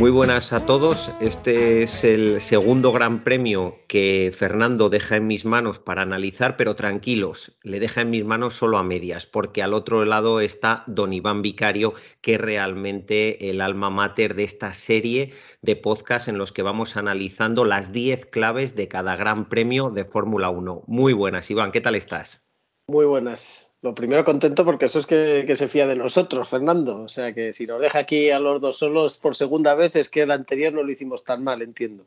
Muy buenas a todos. Este es el segundo gran premio que Fernando deja en mis manos para analizar, pero tranquilos, le deja en mis manos solo a medias, porque al otro lado está don Iván Vicario, que es realmente el alma mater de esta serie de podcasts en los que vamos analizando las 10 claves de cada gran premio de Fórmula 1. Muy buenas, Iván, ¿qué tal estás? Muy buenas. Lo primero contento porque eso es que, se fía de nosotros, Fernando. O sea que si nos deja aquí a los dos solos por segunda vez es que el anterior no lo hicimos tan mal, entiendo.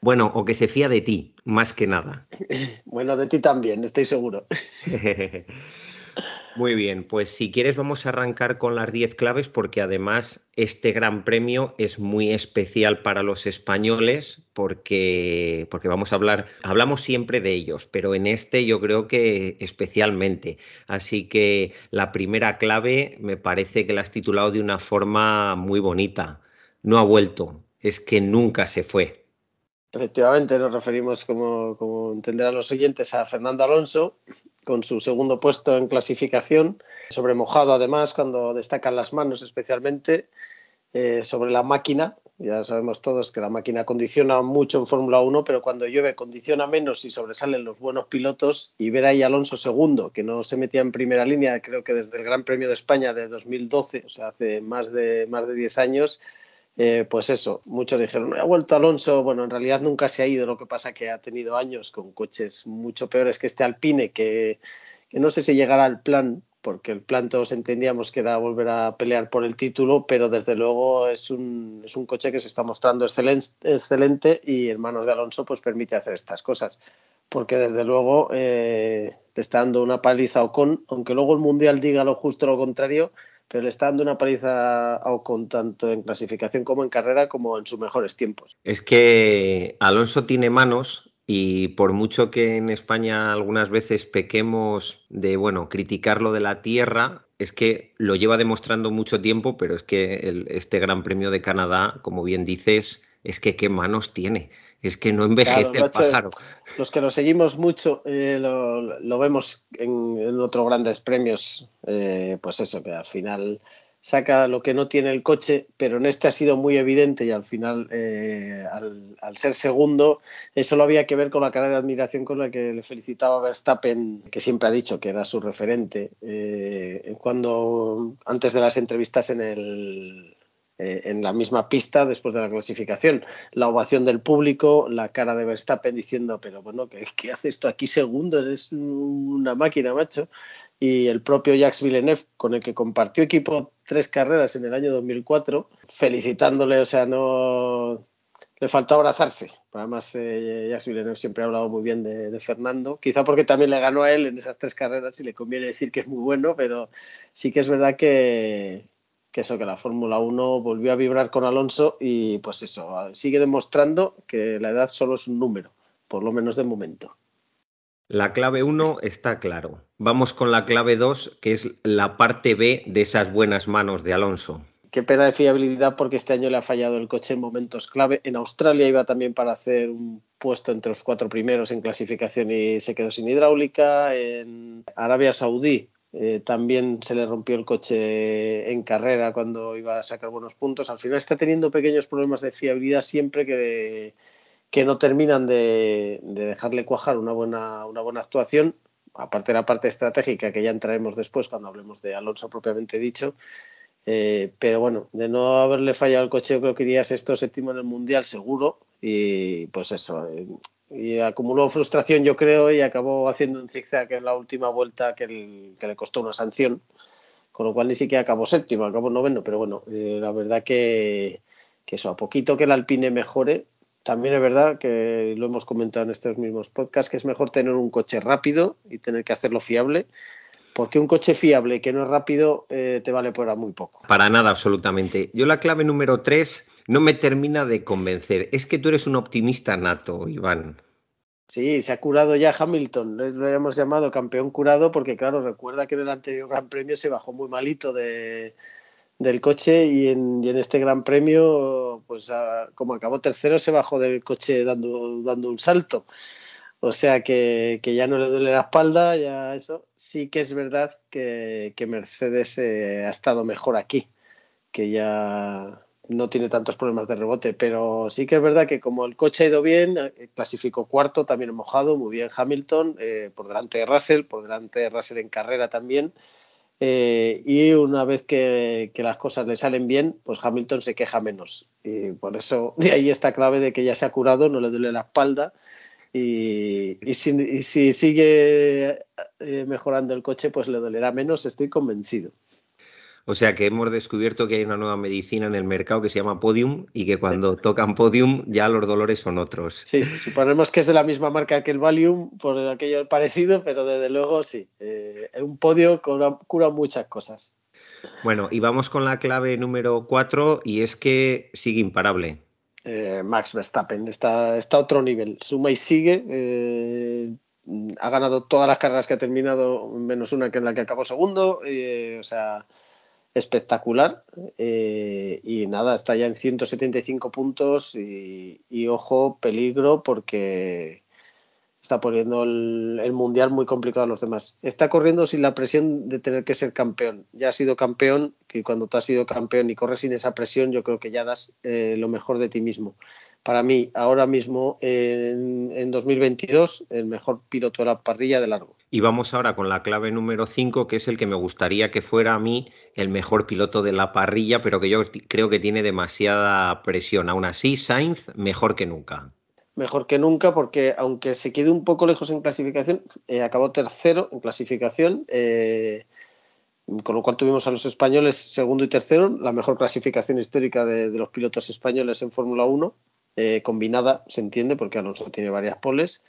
Bueno, o que se fía de ti, más que nada. bueno, de ti también, estoy seguro. Muy bien, pues si quieres vamos a arrancar con las 10 claves porque además este gran premio es muy especial para los españoles porque, porque vamos a hablar, hablamos siempre de ellos, pero en este yo creo que especialmente. Así que la primera clave me parece que la has titulado de una forma muy bonita. No ha vuelto, es que nunca se fue. Efectivamente, nos referimos, como, como entenderán los oyentes, a Fernando Alonso, con su segundo puesto en clasificación, sobre mojado además, cuando destacan las manos especialmente, eh, sobre la máquina. Ya sabemos todos que la máquina condiciona mucho en Fórmula 1, pero cuando llueve condiciona menos y sobresalen los buenos pilotos. Y ver ahí Alonso segundo, que no se metía en primera línea, creo que desde el Gran Premio de España de 2012, o sea, hace más de, más de 10 años, eh, pues eso, muchos dijeron, ha vuelto Alonso, bueno, en realidad nunca se ha ido, lo que pasa que ha tenido años con coches mucho peores que este Alpine, que, no sé si llegará al plan, porque el plan todos entendíamos que era volver a pelear por el título, pero desde luego es un, es un coche que se está mostrando excelente, excelente y en manos de Alonso pues permite hacer estas cosas, porque desde luego eh, le está dando una paliza a Ocon, aunque luego el Mundial diga lo justo lo contrario, pero le está dando una paliza a Ocon tanto en clasificación como en carrera como en sus mejores tiempos. Es que Alonso tiene manos y por mucho que en España algunas veces pequemos de, bueno, criticarlo de la tierra, es que lo lleva demostrando mucho tiempo, pero es que este Gran Premio de Canadá, como bien dices, es que qué manos tiene. Es que no envejece el pájaro. Los que lo seguimos mucho eh, lo, vemos en, otros grandes premios, eh, pues eso, que al final saca lo que no tiene el coche, pero en este ha sido muy evidente y al final, eh, al, ser segundo, eso lo había que ver con la cara de admiración con la que le felicitaba Verstappen, que siempre ha dicho que era su referente, cuando antes de las entrevistas en el, eh, en la misma pista después de la clasificación. La ovación del público, la cara de Verstappen diciendo, pero bueno, ¿qué, qué hace esto aquí segundo? Eres una máquina, macho. Y el propio Jacques Villeneuve, con el que compartió equipo tres carreras en el año 2004, felicitándole, o sea, no le faltó abrazarse. Además, eh, Jacques Villeneuve siempre ha hablado muy bien de, de, Fernando, quizá porque también le ganó a él en esas tres carreras y le conviene decir que es muy bueno, pero sí que es verdad que, que eso, que la Fórmula 1 volvió a vibrar con Alonso y pues eso, sigue demostrando que la edad solo es un número, por lo menos de momento. La clave 1 está claro. Vamos con la clave 2, que es la parte B de esas buenas manos de Alonso. Qué pena de fiabilidad porque este año le ha fallado el coche en momentos clave. En Australia iba también para hacer un puesto entre los cuatro primeros en clasificación y se quedó sin hidráulica. En Arabia Saudí eh, también se le rompió el coche en carrera cuando iba a sacar buenos puntos. Al final está teniendo pequeños problemas de fiabilidad siempre que, que no terminan de, dejarle cuajar una buena, una buena actuación. Aparte de la parte estratégica que ya entraremos después cuando hablemos de Alonso propiamente dicho. Eh, pero bueno, de no haberle fallado el coche, creo que iría sexto séptimo en el mundial seguro. Y pues eso, eh, y acumuló frustración, yo creo, y acabó haciendo un zigzag en la última vuelta que, le costó una sanción, con lo cual ni siquiera acabó séptimo, acabó noveno, pero bueno, eh, la verdad que, eso, a poquito que el Alpine mejore, también es verdad que lo hemos comentado en estos mismos podcasts, que es mejor tener un coche rápido y tener que hacerlo fiable porque un coche fiable que no es rápido eh, te vale por muy poco. Para nada, absolutamente. Yo la clave número tres no me termina de convencer. Es que tú eres un optimista nato, Iván. Sí, se ha curado ya Hamilton, lo hemos llamado campeón curado porque claro, recuerda que en el anterior Gran Premio se bajó muy malito de, del coche y en, este Gran Premio, pues como acabó tercero, se bajó del coche dando, dando un salto. O sea que, ya no le duele la espalda, ya eso. Sí que es verdad que, Mercedes eh, ha estado mejor aquí, que ya no tiene tantos problemas de rebote, pero sí que es verdad que como el coche ha ido bien, eh, clasificó cuarto, también mojado, muy bien Hamilton, eh, por delante de Russell, por delante de Russell en carrera también. y una vez que, las cosas le salen bien, pues Hamilton se queja menos. Y por eso de ahí está clave de que ya se ha curado, no le duele la espalda y, si, sigue eh, mejorando el coche, pues le dolerá menos, estoy convencido. O sea que hemos descubierto que hay una nueva medicina en el mercado que se llama Podium y que cuando tocan Podium ya los dolores son otros. Sí, suponemos que es de la misma marca que el Valium, por aquello parecido, pero desde luego sí. Eh, un podio cura, muchas cosas. Bueno, y vamos con la clave número cuatro y es que sigue imparable. Eh, Max Verstappen. Está, está a otro nivel. Suma y sigue. Eh, ha ganado todas las carreras que ha terminado, menos una que en la que acabó segundo. Eh, o sea, espectacular. y nada, está ya en 175 puntos. y ojo, peligro, porque está poniendo el, mundial muy complicado a los demás. Está corriendo sin la presión de tener que ser campeón. Ya ha sido campeón, y cuando tú has sido campeón y corres sin esa presión, yo creo que ya das eh, lo mejor de ti mismo. Para mí, ahora mismo, en, en 2022, el mejor piloto de la parrilla de largo. Y vamos ahora con la clave número 5, que es el que me gustaría que fuera a mí el mejor piloto de la parrilla, pero que yo creo que tiene demasiada presión. Aún así, Sainz mejor que nunca mejor que nunca porque aunque se quede un poco lejos en clasificación, eh, acabó tercero en clasificación, eh, con lo cual tuvimos a los españoles segundo y tercero, la mejor clasificación histórica de, los pilotos españoles en Fórmula 1, eh, combinada, se entiende, porque Alonso tiene varias poles.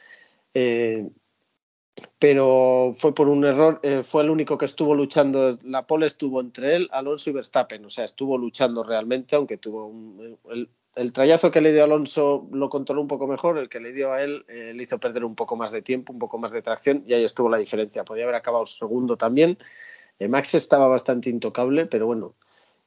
pero fue por un error, fue el único que estuvo luchando, la pole estuvo entre él, Alonso y Verstappen, o sea, estuvo luchando realmente, aunque tuvo un, el trayazo que le dio Alonso lo controló un poco mejor, el que le dio a él eh, le hizo perder un poco más de tiempo, un poco más de tracción y ahí estuvo la diferencia. Podía haber acabado segundo también. Eh, Max estaba bastante intocable, pero bueno,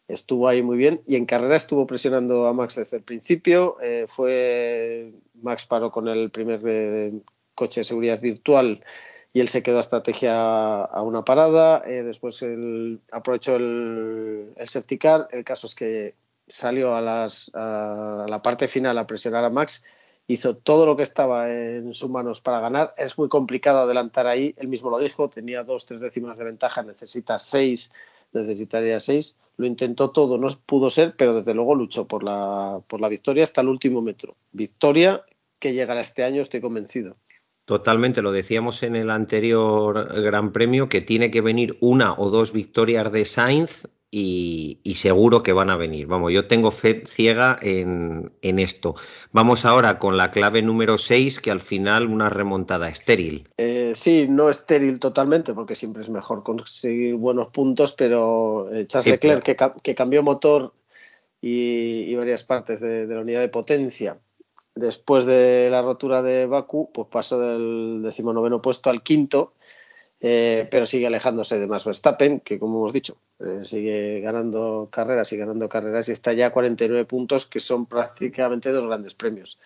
estuvo ahí muy bien y en carrera estuvo presionando a Max desde el principio. Eh, fue Max paró con el primer coche de seguridad virtual y él se quedó a estrategia a una parada. después él aprovechó el, el safety car. El caso es que salió a, las, a la parte final a presionar a Max, hizo todo lo que estaba en sus manos para ganar. Es muy complicado adelantar ahí, él mismo lo dijo, tenía dos, tres décimas de ventaja, necesita seis, necesitaría seis. Lo intentó todo, no pudo ser, pero desde luego luchó por la, por la victoria hasta el último metro. Victoria que llegará este año, estoy convencido. Totalmente, lo decíamos en el anterior Gran Premio, que tiene que venir una o dos victorias de Sainz y, seguro que van a venir. Vamos, yo tengo fe ciega en, esto. Vamos ahora con la clave número 6, que al final una remontada estéril. Eh, sí, no estéril totalmente, porque siempre es mejor conseguir buenos puntos, pero eh, Charles Leclerc, que, cambió motor y, varias partes de, la unidad de potencia, después de la rotura de Baku, pues pasó del decimonoveno puesto al quinto eh, pero sigue alejándose de Max Verstappen, que como hemos dicho, eh, sigue ganando carreras y ganando carreras y está ya a 49 puntos, que son prácticamente dos grandes premios.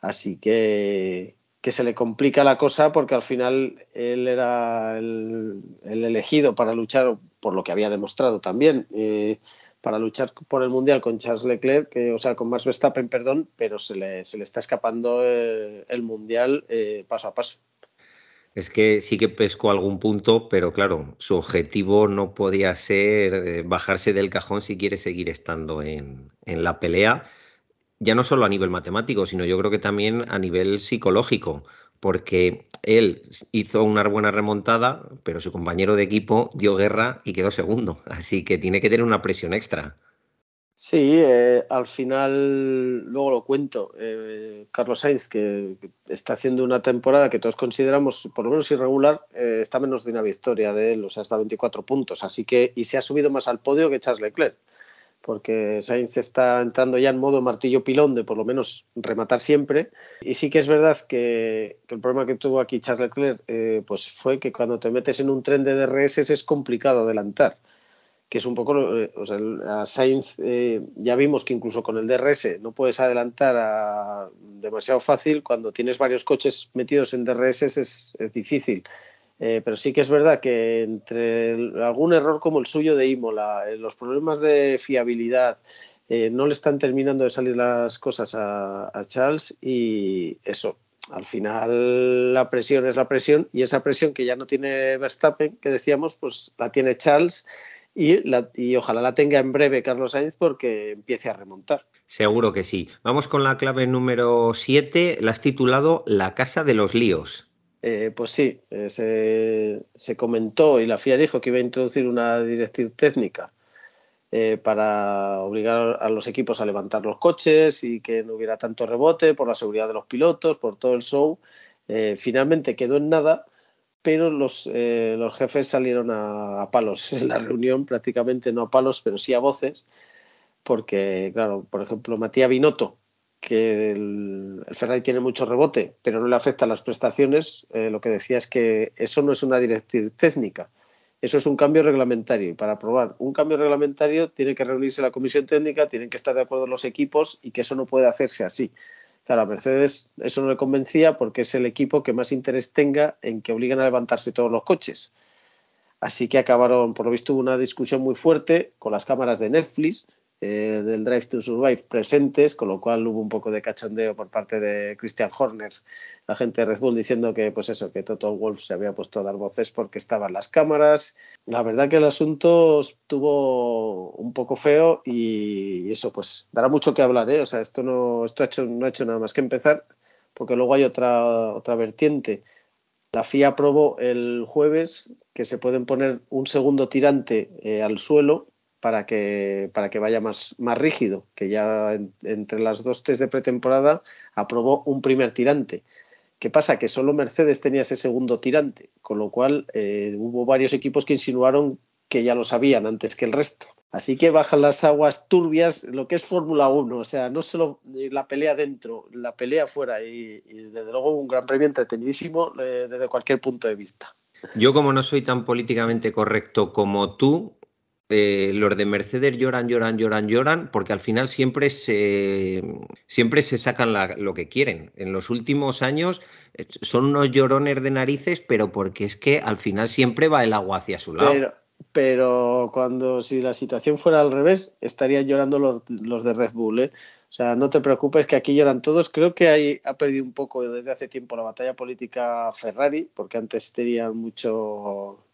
Así que, que se le complica la cosa porque al final él era el, elegido para luchar, por lo que había demostrado también, eh, para luchar por el Mundial con Charles Leclerc, o sea, con Max Verstappen, perdón, pero se le, se le está escapando el Mundial paso a paso. Es que sí que pescó algún punto, pero claro, su objetivo no podía ser eh, bajarse del cajón si quiere seguir estando en, la pelea, ya no solo a nivel matemático, sino yo creo que también a nivel psicológico, porque él hizo una buena remontada, pero su compañero de equipo dio guerra y quedó segundo, así que tiene que tener una presión extra. Sí, eh, al final, luego lo cuento, eh, Carlos Sainz, que, está haciendo una temporada que todos consideramos por lo menos irregular, eh, está menos de una victoria de él, o sea, está a 24 puntos, así que, y se ha subido más al podio que Charles Leclerc, porque Sainz está entrando ya en modo martillo pilón de por lo menos rematar siempre, y sí que es verdad que, que el problema que tuvo aquí Charles Leclerc, pues fue que cuando te metes en un tren de DRS es complicado adelantar que es un poco, eh, o sea, a Sainz eh, ya vimos que incluso con el DRS no puedes adelantar demasiado fácil, cuando tienes varios coches metidos en DRS es, difícil. Eh, pero sí que es verdad que entre algún error como el suyo de Imola, los problemas de fiabilidad, no le están terminando de salir las cosas a, a Charles y eso, al final la presión es la presión y esa presión que ya no tiene Verstappen, que decíamos, pues la tiene Charles y, ojalá la tenga en breve Carlos Sainz porque empiece a remontar. Seguro que sí. Vamos con la clave número 7, la has titulado La Casa de los Líos. Eh, pues sí, eh, se, comentó y la FIA dijo que iba a introducir una directriz técnica eh, para obligar a los equipos a levantar los coches y que no hubiera tanto rebote por la seguridad de los pilotos, por todo el show. finalmente quedó en nada pero los, eh, los jefes salieron a, palos en la reunión, prácticamente no a palos, pero sí a voces, porque, claro, por ejemplo, Matías Binotto, que el, Ferrari tiene mucho rebote, pero no le afecta las prestaciones, eh, lo que decía es que eso no es una directriz técnica, eso es un cambio reglamentario. Y para aprobar un cambio reglamentario tiene que reunirse la comisión técnica, tienen que estar de acuerdo los equipos y que eso no puede hacerse así. Claro, a Mercedes eso no le convencía porque es el equipo que más interés tenga en que obliguen a levantarse todos los coches. Así que acabaron, por lo visto, una discusión muy fuerte con las cámaras de Netflix, eh, del Drive to Survive presentes, con lo cual hubo un poco de cachondeo por parte de Christian Horner, la gente de Red Bull, diciendo que, pues eso, que Toto Wolf se había puesto a dar voces porque estaban las cámaras. La verdad que el asunto estuvo un poco feo y eso, pues, dará mucho que hablar, ¿eh? O sea, esto no, esto ha hecho, no ha hecho nada más que empezar, porque luego hay otra, otra vertiente. La FIA aprobó el jueves que se pueden poner un segundo tirante eh, al suelo para que, para que vaya más, más rígido, que ya entre las dos test de pretemporada aprobó un primer tirante. ¿Qué pasa? Que solo Mercedes tenía ese segundo tirante, con lo cual eh, hubo varios equipos que insinuaron que ya lo sabían antes que el resto. Así que bajan las aguas turbias lo que es Fórmula 1, o sea, no solo la pelea dentro, la pelea fuera y, desde luego un gran premio entretenidísimo eh, desde cualquier punto de vista. Yo como no soy tan políticamente correcto como tú, eh, los de Mercedes lloran, lloran, lloran, lloran, porque al final siempre se, siempre se sacan lo que quieren. En los últimos años eh, son unos llorones de narices, pero porque es que al final siempre va el agua hacia su lado. Pero, cuando si la situación fuera al revés, estarían llorando los, de Red Bull. ¿eh? O sea, no te preocupes que aquí lloran todos. Creo que ahí ha perdido un poco desde hace tiempo la batalla política Ferrari, porque antes tenían mucho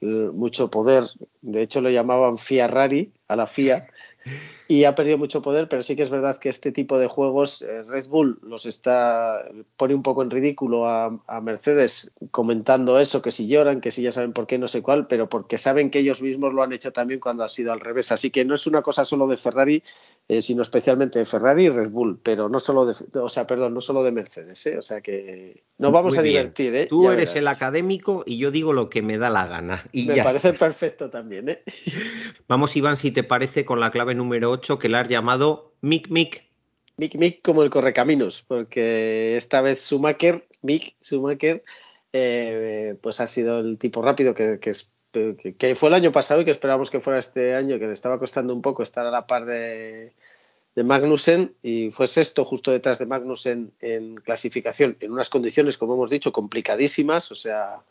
mucho poder. De hecho, lo llamaban Fiarrari a la FIA y ha perdido mucho poder, pero sí que es verdad que este tipo de juegos eh, Red Bull los está pone un poco en ridículo a, Mercedes comentando eso, que si lloran, que si ya saben por qué, no sé cuál, pero porque saben que ellos mismos lo han hecho también cuando ha sido al revés. Así que no es una cosa solo de Ferrari, eh, sino especialmente de Ferrari y Red Bull, pero no solo de, o sea, perdón, no solo de Mercedes, ¿eh? o sea que nos vamos a divertir. ¿eh? Tú eres el académico y yo digo lo que me da la gana. Y me parece perfecto también. ¿eh? Vamos, Iván, si te parece, con la clave número 8 que la has llamado Mick Mick. Mick Mick como el correcaminos, porque esta vez Schumacher, Mick Schumacher, eh, pues ha sido el tipo rápido que, fue el año pasado y que esperamos que fuera este año, que le estaba costando un poco estar a la par de, de Magnussen y fue sexto justo detrás de Magnussen en clasificación, en unas condiciones, como hemos dicho, complicadísimas, o sea,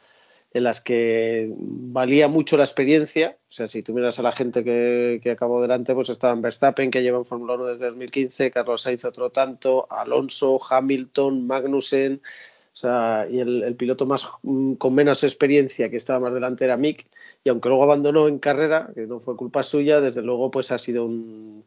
en las que valía mucho la experiencia. O sea, si tú miras a la gente que, que acabó delante, pues estaban Verstappen, que lleva en Fórmula 1 desde 2015, Carlos Sainz otro tanto, Alonso, Hamilton, Magnussen. O sea, y el, piloto más mm, con menos experiencia que estaba más delante era Mick. Y aunque luego abandonó en carrera, que no fue culpa suya, desde luego pues ha sido un,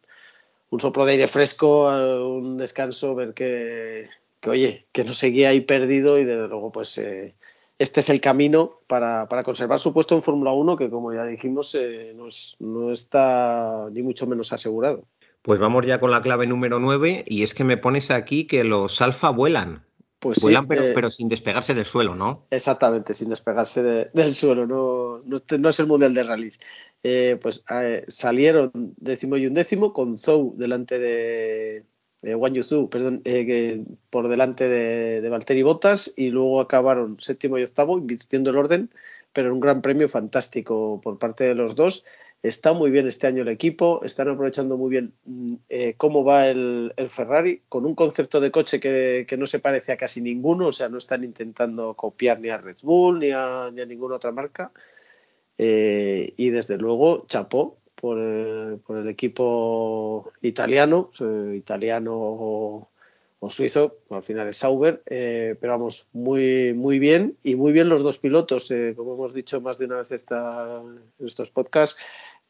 un soplo de aire fresco, un descanso, ver que, que, oye, que no seguía ahí perdido y desde luego pues... Eh, este es el camino para, conservar su puesto en Fórmula 1, que como ya dijimos, eh, no, está ni mucho menos asegurado. Pues vamos ya con la clave número 9 y es que me pones aquí que los alfa vuelan. Pues vuelan, pero, eh, pero, sin despegarse del suelo, ¿no? Exactamente, sin despegarse del suelo, no, no, es el Mundial de Rallys. Eh, pues salieron décimo y undécimo con Zou delante de, eh, Wang perdón, eh, por delante de, de Valtteri Bottas y luego acabaron séptimo y octavo, invirtiendo el orden, pero un gran premio fantástico por parte de los dos. Está muy bien este año el equipo, están aprovechando muy bien mm, eh, cómo va el, Ferrari, con un concepto de coche que, no se parece a casi ninguno, o sea, no están intentando copiar ni a Red Bull ni a, ni a ninguna otra marca. y desde luego, chapó, por el, por el equipo italiano, italiano o, suizo, al final es Sauber, eh, pero vamos, muy, muy bien y muy bien los dos pilotos, eh, como hemos dicho más de una vez esta, en estos podcasts.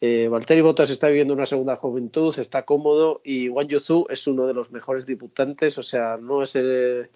Eh, Valtteri Bottas está viviendo una segunda juventud, está cómodo y Wang Yuzu es uno de los mejores debutantes, o sea, no es el,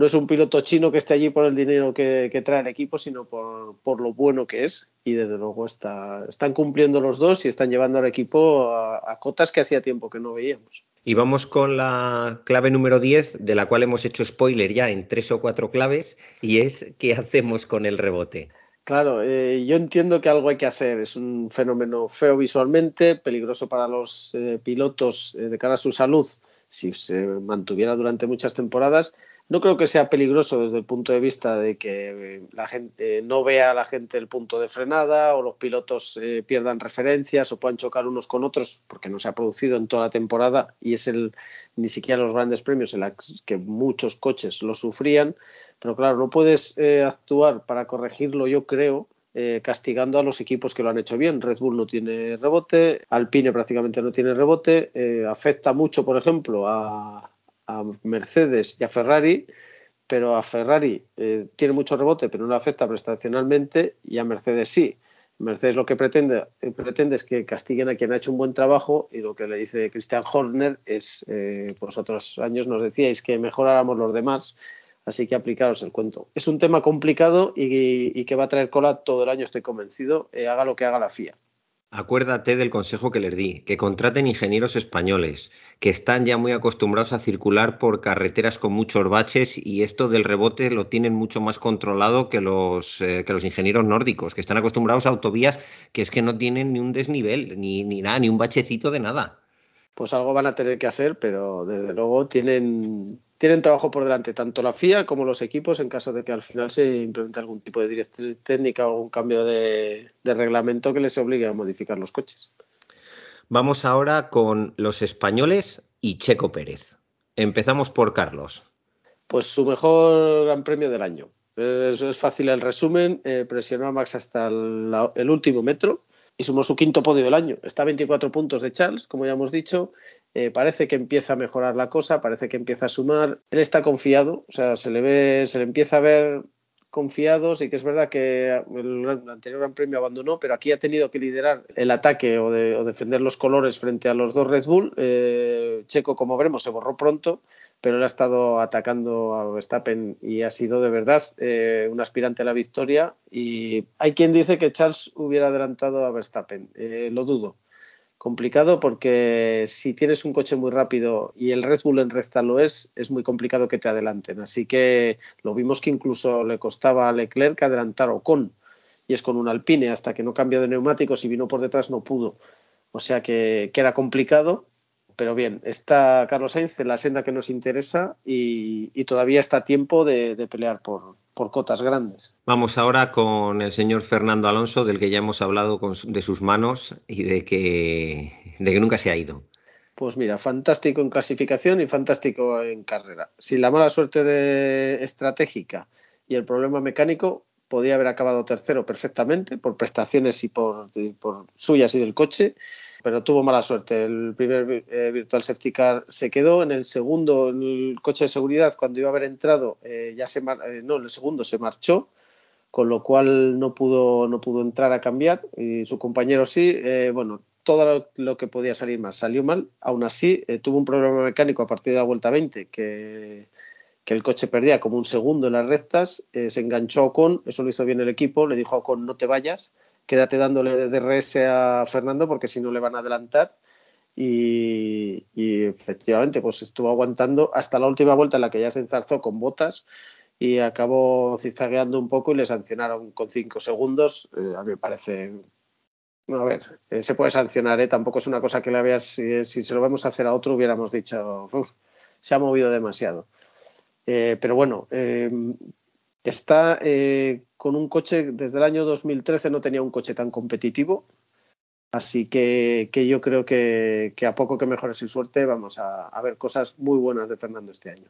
no es un piloto chino que esté allí por el dinero que, trae el equipo, sino por, lo bueno que es. Y desde luego está, están cumpliendo los dos y están llevando al equipo a, cotas que hacía tiempo que no veíamos. Y vamos con la clave número 10, de la cual hemos hecho spoiler ya en tres o cuatro claves, y es qué hacemos con el rebote. Claro, eh, yo entiendo que algo hay que hacer. Es un fenómeno feo visualmente, peligroso para los eh, pilotos eh, de cara a su salud si se mantuviera durante muchas temporadas no creo que sea peligroso desde el punto de vista de que eh, la gente eh, no vea a la gente el punto de frenada o los pilotos eh, pierdan referencias o puedan chocar unos con otros, porque no se ha producido en toda la temporada y es el ni siquiera los grandes premios en los que muchos coches lo sufrían. Pero claro, no puedes actuar para corregirlo, yo creo, castigando a los equipos que lo han hecho bien. Red Bull no tiene rebote, Alpine prácticamente no tiene rebote, afecta mucho, por ejemplo, a, a Mercedes y a Ferrari, pero a Ferrari eh, tiene mucho rebote, pero no afecta prestacionalmente, y a Mercedes sí. Mercedes lo que pretende, eh, pretende es que castiguen a quien ha hecho un buen trabajo y lo que le dice Christian Horner es, eh, pues otros años nos decíais que mejoráramos los demás, así que aplicaros el cuento. Es un tema complicado y, que va a traer cola todo el año, estoy convencido, haga lo que haga la FIA. Acuérdate del consejo que les di, que contraten ingenieros españoles, que están ya muy acostumbrados a circular por carreteras con muchos baches y esto del rebote lo tienen mucho más controlado que los, eh, que los ingenieros nórdicos, que están acostumbrados a autovías que es que no tienen ni un desnivel, ni, ni nada, ni un bachecito de nada. Pues algo van a tener que hacer, pero desde luego tienen tienen trabajo por delante tanto la FIA como los equipos en caso de que al final se implemente algún tipo de directriz técnica o algún cambio de, reglamento que les obligue a modificar los coches. Vamos ahora con los españoles y Checo Pérez. Empezamos por Carlos. Pues su mejor gran premio del año. Es, fácil el resumen. Eh, presionó a Max hasta el, último metro y sumó su quinto podio del año. Está a 24 puntos de Charles, como ya hemos dicho, eh, parece que empieza a mejorar la cosa, parece que empieza a sumar. Él está confiado, o sea, se le ve, se le empieza a ver confiado. Sí que es verdad que el, anterior Gran Premio abandonó, pero aquí ha tenido que liderar el ataque o, defender los colores frente a los dos Red Bull. Eh, Checo, como veremos, se borró pronto, pero él ha estado atacando a Verstappen y ha sido de verdad eh, un aspirante a la victoria. Y hay quien dice que Charles hubiera adelantado a Verstappen, lo dudo complicado porque si tienes un coche muy rápido y el Red Bull en recta lo es, es muy complicado que te adelanten. Así que lo vimos que incluso le costaba a Leclerc adelantar o con, y es con un Alpine, hasta que no cambió de neumáticos y vino por detrás no pudo. O sea que, que era complicado pero bien, está Carlos Sainz en la senda que nos interesa y, todavía está a tiempo de, pelear por, cotas grandes. Vamos ahora con el señor Fernando Alonso, del que ya hemos hablado de sus manos y de que, de que nunca se ha ido. Pues mira, fantástico en clasificación y fantástico en carrera. Sin la mala suerte de estratégica y el problema mecánico, podía haber acabado tercero perfectamente por prestaciones y por suyas y del coche pero tuvo mala suerte. El primer eh, Virtual Safety Car se quedó, en el segundo, el coche de seguridad, cuando iba a haber entrado, eh, ya se eh, no, en el segundo se marchó, con lo cual no pudo, no pudo entrar a cambiar y su compañero sí. bueno, todo lo, que podía salir mal salió mal. Aún así, tuvo un problema mecánico a partir de la vuelta 20 que, que el coche perdía como un segundo en las rectas, eh, se enganchó Ocon, eso lo hizo bien el equipo, le dijo a Ocon no te vayas, quédate dándole DRS a Fernando porque si no le van a adelantar. Y, efectivamente, pues estuvo aguantando hasta la última vuelta en la que ya se enzarzó con botas y acabó zigzagueando un poco y le sancionaron con cinco segundos. Eh, a mí me parece a ver, eh, se puede sancionar, ¿eh? tampoco es una cosa que le veas, si, se lo vamos a hacer a otro hubiéramos dicho, se ha movido demasiado. Eh, pero bueno, está con un coche, desde el año 2013 no tenía un coche tan competitivo, así que, yo creo que, a poco que mejore su suerte vamos a, ver cosas muy buenas de Fernando este año.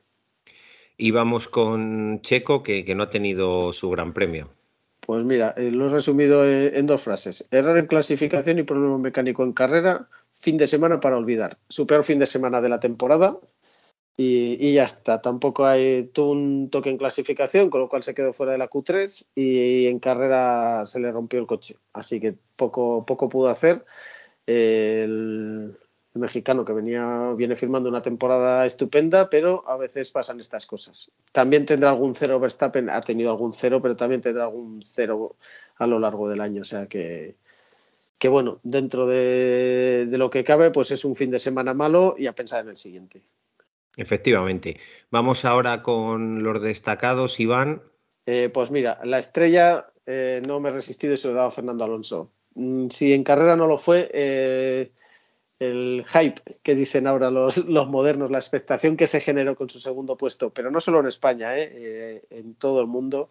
Y vamos con Checo, que no ha tenido su gran premio. Pues mira, eh, lo he resumido eh, en dos frases. Error en clasificación y problema mecánico en carrera, fin de semana para olvidar. Su peor fin de semana de la temporada y, ya está. Tampoco hay tuvo un toque en clasificación, con lo cual se quedó fuera de la Q3 y, en carrera se le rompió el coche. Así que poco, poco pudo hacer. el, mexicano que venía, viene firmando una temporada estupenda, pero a veces pasan estas cosas. También tendrá algún cero Verstappen, ha tenido algún cero, pero también tendrá algún cero a lo largo del año. O sea que, que bueno, dentro de, lo que cabe, pues es un fin de semana malo y a pensar en el siguiente. Efectivamente. Vamos ahora con los destacados, Iván. Eh, pues mira, la estrella eh, no me he resistido y se lo he dado a Fernando Alonso. Mm, si en carrera no lo fue, eh, el hype que dicen ahora los, modernos, la expectación que se generó con su segundo puesto, pero no solo en España, ¿eh? En todo el mundo,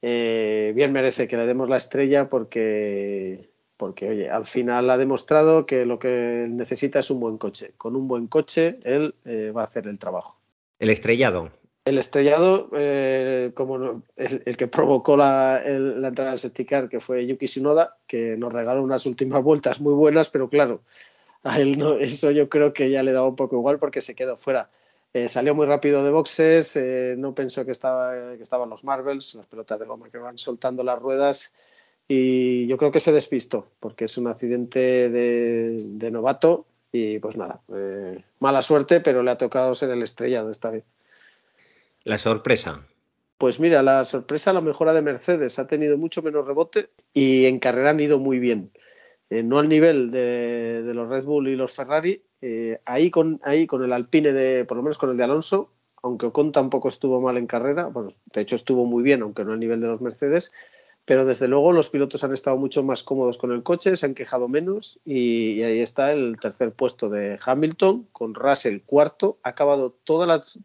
bien merece que le demos la estrella porque, porque, oye, al final ha demostrado que lo que necesita es un buen coche. Con un buen coche, él va a hacer el trabajo. El estrellado. El estrellado, como el, que provocó la, la entrada al safety que fue Yuki Shinoda, que nos regaló unas últimas vueltas muy buenas, pero claro, a él no, eso yo creo que ya le daba un poco igual porque se quedó fuera. Eh, salió muy rápido de boxes, eh, no pensó que, estaba, que estaban los Marvels, las pelotas de goma que van soltando las ruedas y yo creo que se despistó porque es un accidente de, novato y pues nada, eh, mala suerte, pero le ha tocado ser el estrellado esta vez. La sorpresa. Pues mira, la sorpresa, la mejora de Mercedes ha tenido mucho menos rebote y en carrera han ido muy bien. Eh, no al nivel de, los Red Bull y los Ferrari, eh, ahí, con, ahí con el Alpine, de, por lo menos con el de Alonso, aunque Ocon tampoco estuvo mal en carrera, bueno, de hecho estuvo muy bien, aunque no al nivel de los Mercedes, pero desde luego los pilotos han estado mucho más cómodos con el coche, se han quejado menos y, ahí está el tercer puesto de Hamilton con Russell cuarto. Ha acabado todas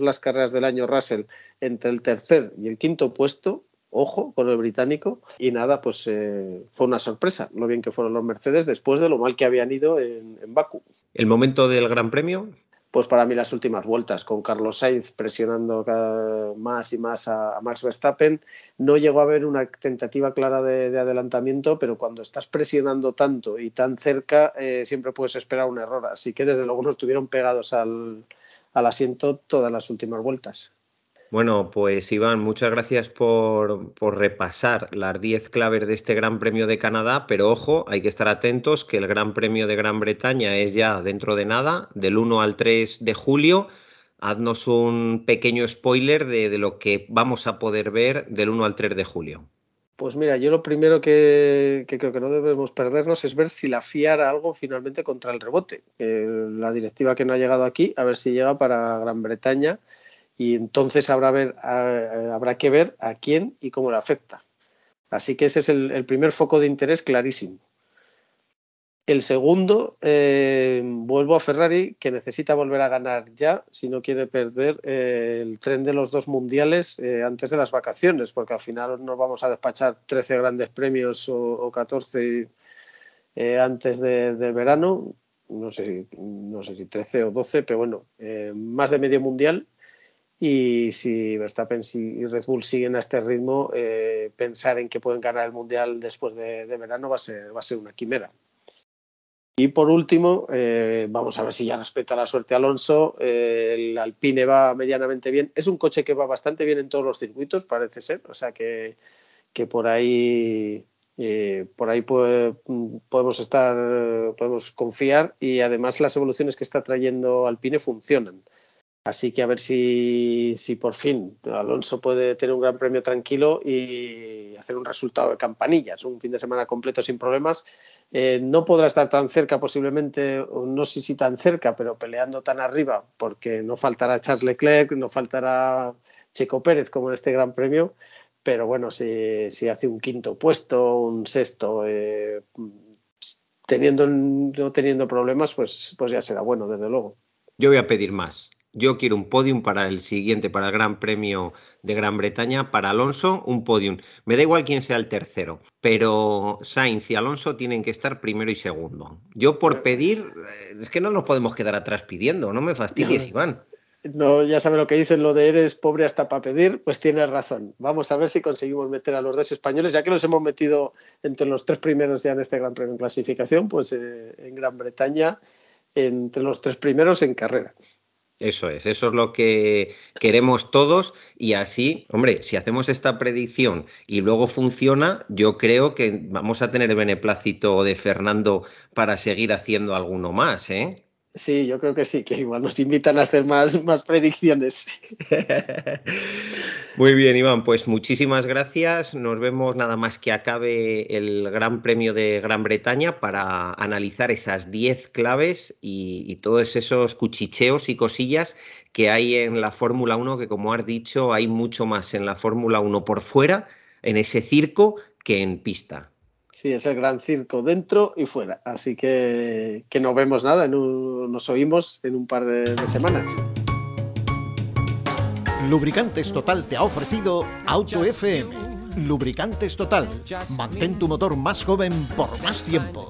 las, carreras del año Russell entre el tercer y el quinto puesto ojo con el británico y nada, pues eh, fue una sorpresa lo bien que fueron los Mercedes después de lo mal que habían ido en, en Baku. ¿El momento del Gran Premio? Pues para mí las últimas vueltas, con Carlos Sainz presionando cada más y más a, Max Verstappen. No llegó a haber una tentativa clara de, adelantamiento, pero cuando estás presionando tanto y tan cerca, eh, siempre puedes esperar un error. Así que desde luego no estuvieron pegados al asiento todas las últimas vueltas. Bueno, pues Iván, muchas gracias por, repasar las 10 claves de este Gran Premio de Canadá, pero ojo, hay que estar atentos que el Gran Premio de Gran Bretaña es ya dentro de nada, del 1 al 3 de julio. Haznos un pequeño spoiler de, lo que vamos a poder ver del 1 al 3 de julio. Pues mira, yo lo primero que, creo que no debemos perdernos es ver si la FIA hará algo finalmente contra el rebote. la directiva que no ha llegado aquí, a ver si llega para Gran Bretaña y entonces habrá, ver, habrá que ver a quién y cómo le afecta. Así que ese es el, primer foco de interés clarísimo. El segundo, eh, vuelvo a Ferrari, que necesita volver a ganar ya si no quiere perder eh, el tren de los dos mundiales eh, antes de las vacaciones, porque al final nos vamos a despachar 13 grandes premios o, 14 antes del verano. No sé, no sé si 13 o 12, pero bueno, más de medio mundial y si Verstappen y Red Bull siguen a este ritmo, eh, pensar en que pueden ganar el Mundial después de, verano va a, ser, una quimera. Y por último, eh, vamos a ver si ya respeta la suerte Alonso. Eh, el Alpine va medianamente bien. Es un coche que va bastante bien en todos los circuitos, parece ser. O sea que, que por ahí, por ahí podemos estar, podemos confiar. Y además las evoluciones que está trayendo Alpine funcionan. Así que a ver si, si por fin Alonso puede tener un gran premio tranquilo y hacer un resultado de campanillas, un fin de semana completo sin problemas. Eh, no podrá estar tan cerca posiblemente, no sé si tan cerca, pero peleando tan arriba, porque no faltará Charles Leclerc, no faltará Checo Pérez como en este gran premio, pero bueno, si, si hace un quinto puesto, un sexto, eh, teniendo, no teniendo problemas, pues, pues ya será bueno, desde luego. Yo voy a pedir más yo quiero un podium para el siguiente, para el Gran Premio de Gran Bretaña, para Alonso, un podium. Me da igual quién sea el tercero, pero Sainz y Alonso tienen que estar primero y segundo. Yo por pedir, eh, es que no nos podemos quedar atrás pidiendo, no me fastidies, Iván. No, ya sabe lo que dicen, lo de eres pobre hasta para pedir, pues tienes razón. Vamos a ver si conseguimos meter a los dos españoles, ya que los hemos metido entre los tres primeros ya en este Gran Premio en clasificación, pues eh, en Gran Bretaña, entre los tres primeros en carrera. Eso es, eso es lo que queremos todos y así, hombre, si hacemos esta predicción y luego funciona, yo creo que vamos a tener el beneplácito de Fernando para seguir haciendo alguno más, ¿eh? Sí, yo creo que sí, que igual nos invitan a hacer más, más predicciones. Muy bien, Iván, pues muchísimas gracias. Nos vemos nada más que acabe el Gran Premio de Gran Bretaña para analizar esas 10 claves y, y, todos esos cuchicheos y cosillas que hay en la Fórmula 1, que como has dicho, hay mucho más en la Fórmula 1 por fuera, en ese circo, que en pista. Sí, es el gran circo dentro y fuera. Así que, que no vemos nada, nos oímos en un par de, de semanas. Lubricantes Total te ha ofrecido Auto FM. Lubricantes Total. Mantén tu motor más joven por más tiempo.